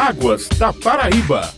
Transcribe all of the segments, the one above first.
Águas da Paraíba.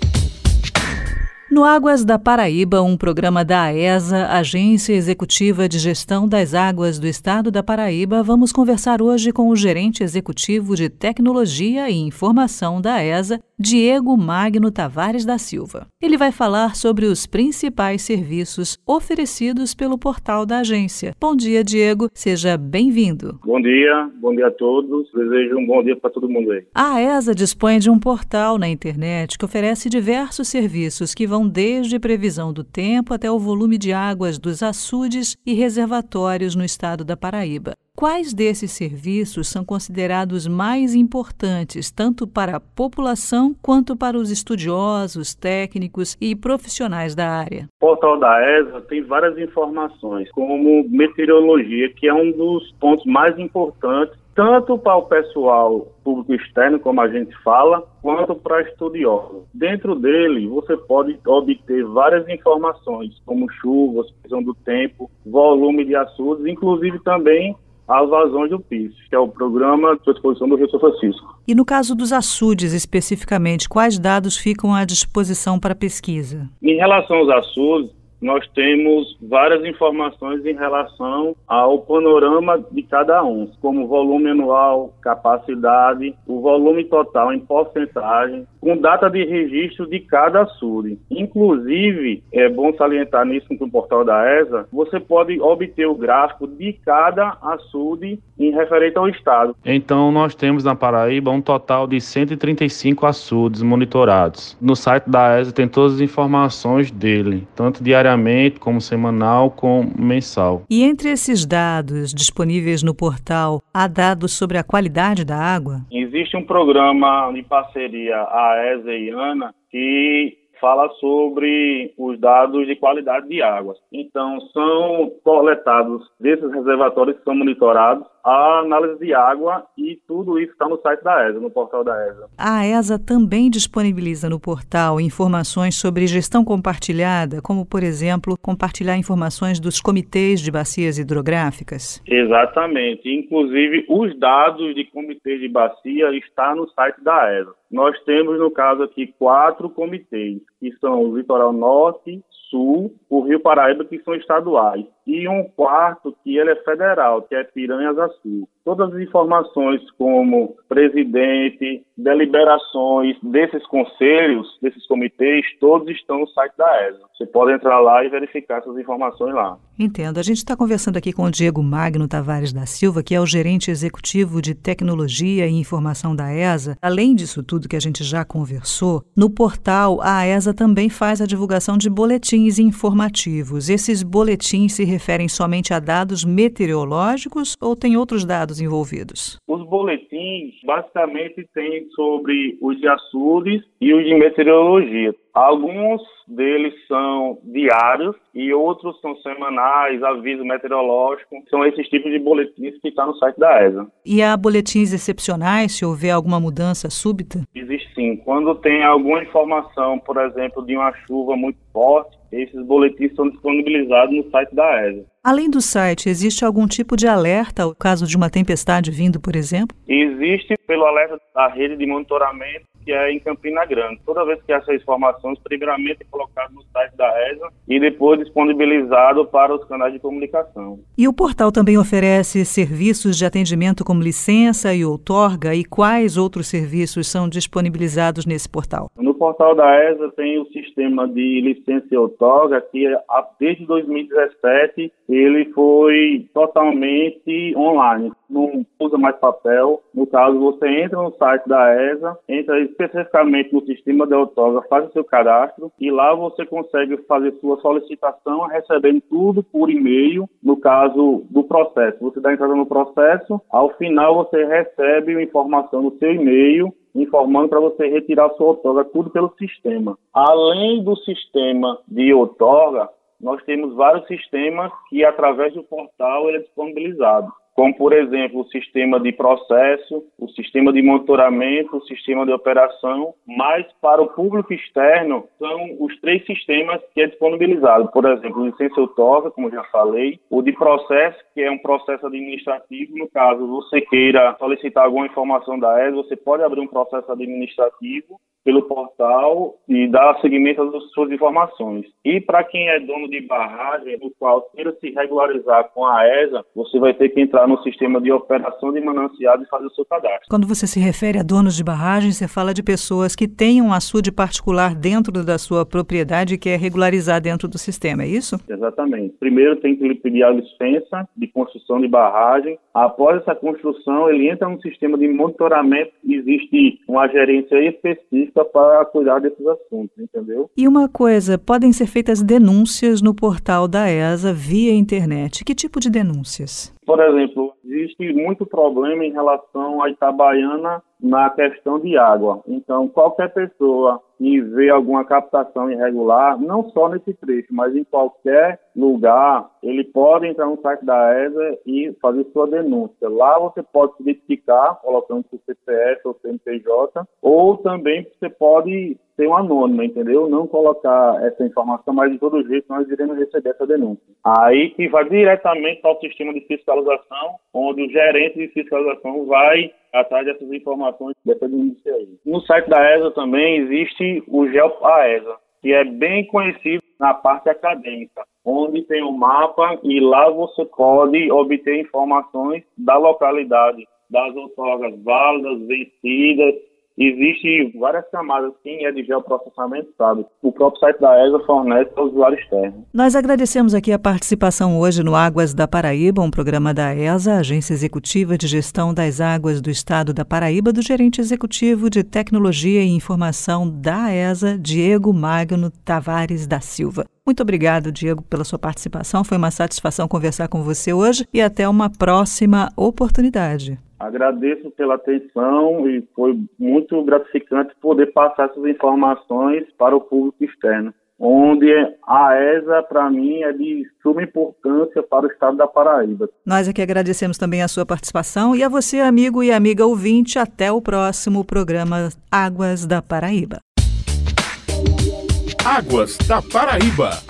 No Águas da Paraíba, um programa da AESA, Agência Executiva de Gestão das Águas do Estado da Paraíba, vamos conversar hoje com o gerente executivo de Tecnologia e Informação da AESA, Diego Magno Tavares da Silva. Ele vai falar sobre os principais serviços oferecidos pelo portal da agência. Bom dia, Diego. Seja bem-vindo. Bom dia, bom dia a todos. Desejo um bom dia para todo mundo aí. A AESA dispõe de um portal na internet que oferece diversos serviços que vão desde previsão do tempo até o volume de águas dos açudes e reservatórios no estado da Paraíba. Quais desses serviços são considerados mais importantes, tanto para a população quanto para os estudiosos, técnicos e profissionais da área? O portal da ESA tem várias informações, como meteorologia, que é um dos pontos mais importantes tanto para o pessoal público externo, como a gente fala, quanto para estudiosos. Dentro dele, você pode obter várias informações, como chuvas, previsão do tempo, volume de açudes, inclusive também as vazões do PIS, que é o programa de exposição do Rio São Francisco. E no caso dos açudes, especificamente, quais dados ficam à disposição para pesquisa? Em relação aos açudes, nós temos várias informações em relação ao panorama de cada um, como volume anual, capacidade, o volume total em porcentagem, com data de registro de cada açude. Inclusive, é bom salientar nisso com o portal da ESA, você pode obter o gráfico de cada açude em referente ao estado. Então, nós temos na Paraíba um total de 135 açudes monitorados. No site da ESA tem todas as informações dele, tanto diariamente diariamente, como semanal, como mensal. E entre esses dados disponíveis no portal, há dados sobre a qualidade da água? Existe um programa de parceria a ESA e ANA que fala sobre os dados de qualidade de água. Então, são coletados desses reservatórios que são monitorados a análise de água e tudo isso está no site da ESA, no portal da ESA. A ESA também disponibiliza no portal informações sobre gestão compartilhada, como, por exemplo, compartilhar informações dos comitês de bacias hidrográficas? Exatamente. Inclusive, os dados de comitês de bacia está no site da ESA. Nós temos, no caso aqui, quatro comitês, que são o Litoral Norte, Sul, o Rio Paraíba, que são estaduais, e um quarto que ele é federal, que é Piranhas Sul. Todas as informações como presidente, deliberações desses conselhos, desses comitês, todos estão no site da ESA. Você pode entrar lá e verificar essas informações lá. Entendo. A gente está conversando aqui com o Diego Magno Tavares da Silva, que é o gerente executivo de tecnologia e informação da ESA. Além disso tudo que a gente já conversou, no portal a ESA também faz a divulgação de boletins informativos. Esses boletins se referem somente a dados meteorológicos ou tem outros dados envolvidos? Os boletins basicamente têm sobre os de açudes e os de meteorologia. Alguns deles são diários e outros são semanais, aviso meteorológico. São esses tipos de boletins que estão no site da ESA. E há boletins excepcionais se houver alguma mudança súbita? Existe sim. Quando tem alguma informação, por exemplo, de uma chuva muito forte, esses boletins são disponibilizados no site da ESA. Além do site, existe algum tipo de alerta no caso de uma tempestade vindo, por exemplo? Existe pelo alerta da rede de monitoramento que é em Campina Grande. Toda vez que essas informações, primeiramente é colocado no site da ESA e depois disponibilizado para os canais de comunicação. E o portal também oferece serviços de atendimento como licença e outorga e quais outros serviços são disponibilizados nesse portal? No portal da ESA tem o sistema de licença e outorga que desde 2017 ele foi totalmente online. Não usa mais papel. No caso, você entra no site da ESA, entra especificamente no sistema de outorga, faz o seu cadastro e lá você consegue fazer sua solicitação recebendo tudo por e-mail, no caso do processo. Você dá entrada no processo, ao final você recebe a informação no seu e-mail informando para você retirar sua outorga, tudo pelo sistema. Além do sistema de outorga, nós temos vários sistemas que, através do portal, ele é disponibilizado como, por exemplo, o sistema de processo, o sistema de monitoramento, o sistema de operação, mas para o público externo são os três sistemas que é disponibilizado. Por exemplo, licença outorga, como já falei, o de processo, que é um processo administrativo, no caso você queira solicitar alguma informação da ESA, você pode abrir um processo administrativo pelo portal e dar seguimento às suas informações. E para quem é dono de barragem, no qual queira se regularizar com a ESA, você vai ter que entrar no sistema de operação de mananciado e fazer o seu cadastro. Quando você se refere a donos de barragem, você fala de pessoas que têm um açude particular dentro da sua propriedade e quer regularizar dentro do sistema, é isso? Exatamente. Primeiro tem que pedir a licença de construção de barragem. Após essa construção, ele entra no sistema de monitoramento. Existe uma gerência específica para cuidar desses assuntos, entendeu? E uma coisa, podem ser feitas denúncias no portal da ESA via internet. Que tipo de denúncias? Por exemplo, existe muito problema em relação à Itabaiana na questão de água. Então, qualquer pessoa que vê alguma captação irregular, não só nesse trecho, mas em qualquer lugar, ele pode entrar no site da ESA e fazer sua denúncia. Lá você pode se identificar, colocando seu CPF ou CNPJ, ou também você pode ser um anônimo, entendeu? Não colocar essa informação, mas de todo jeito nós iremos receber essa denúncia. Aí que vai diretamente para o sistema de fiscalização, onde o gerente de fiscalização vai atrás dessas informações dessa denúncia aí. No site da ESA também existe o GEOPAESA, que é bem conhecido na parte acadêmica, onde tem um mapa e lá você pode obter informações da localidade, das outorgas válidas, vencidas, Existem várias camadas quem é de geoprocessamento sabe. O próprio site da ESA fornece ao usuário externo. Nós agradecemos aqui a participação hoje no Águas da Paraíba, um programa da ESA, Agência Executiva de Gestão das Águas do Estado da Paraíba, do gerente executivo de Tecnologia e Informação da ESA, Diego Magno Tavares da Silva. Muito obrigado, Diego, pela sua participação. Foi uma satisfação conversar com você hoje e até uma próxima oportunidade. Agradeço pela atenção e foi muito gratificante poder passar essas informações para o público externo, onde a ESA, para mim, é de suma importância para o estado da Paraíba. Nós aqui agradecemos também a sua participação e a você, amigo e amiga ouvinte. Até o próximo programa Águas da Paraíba. Águas da Paraíba.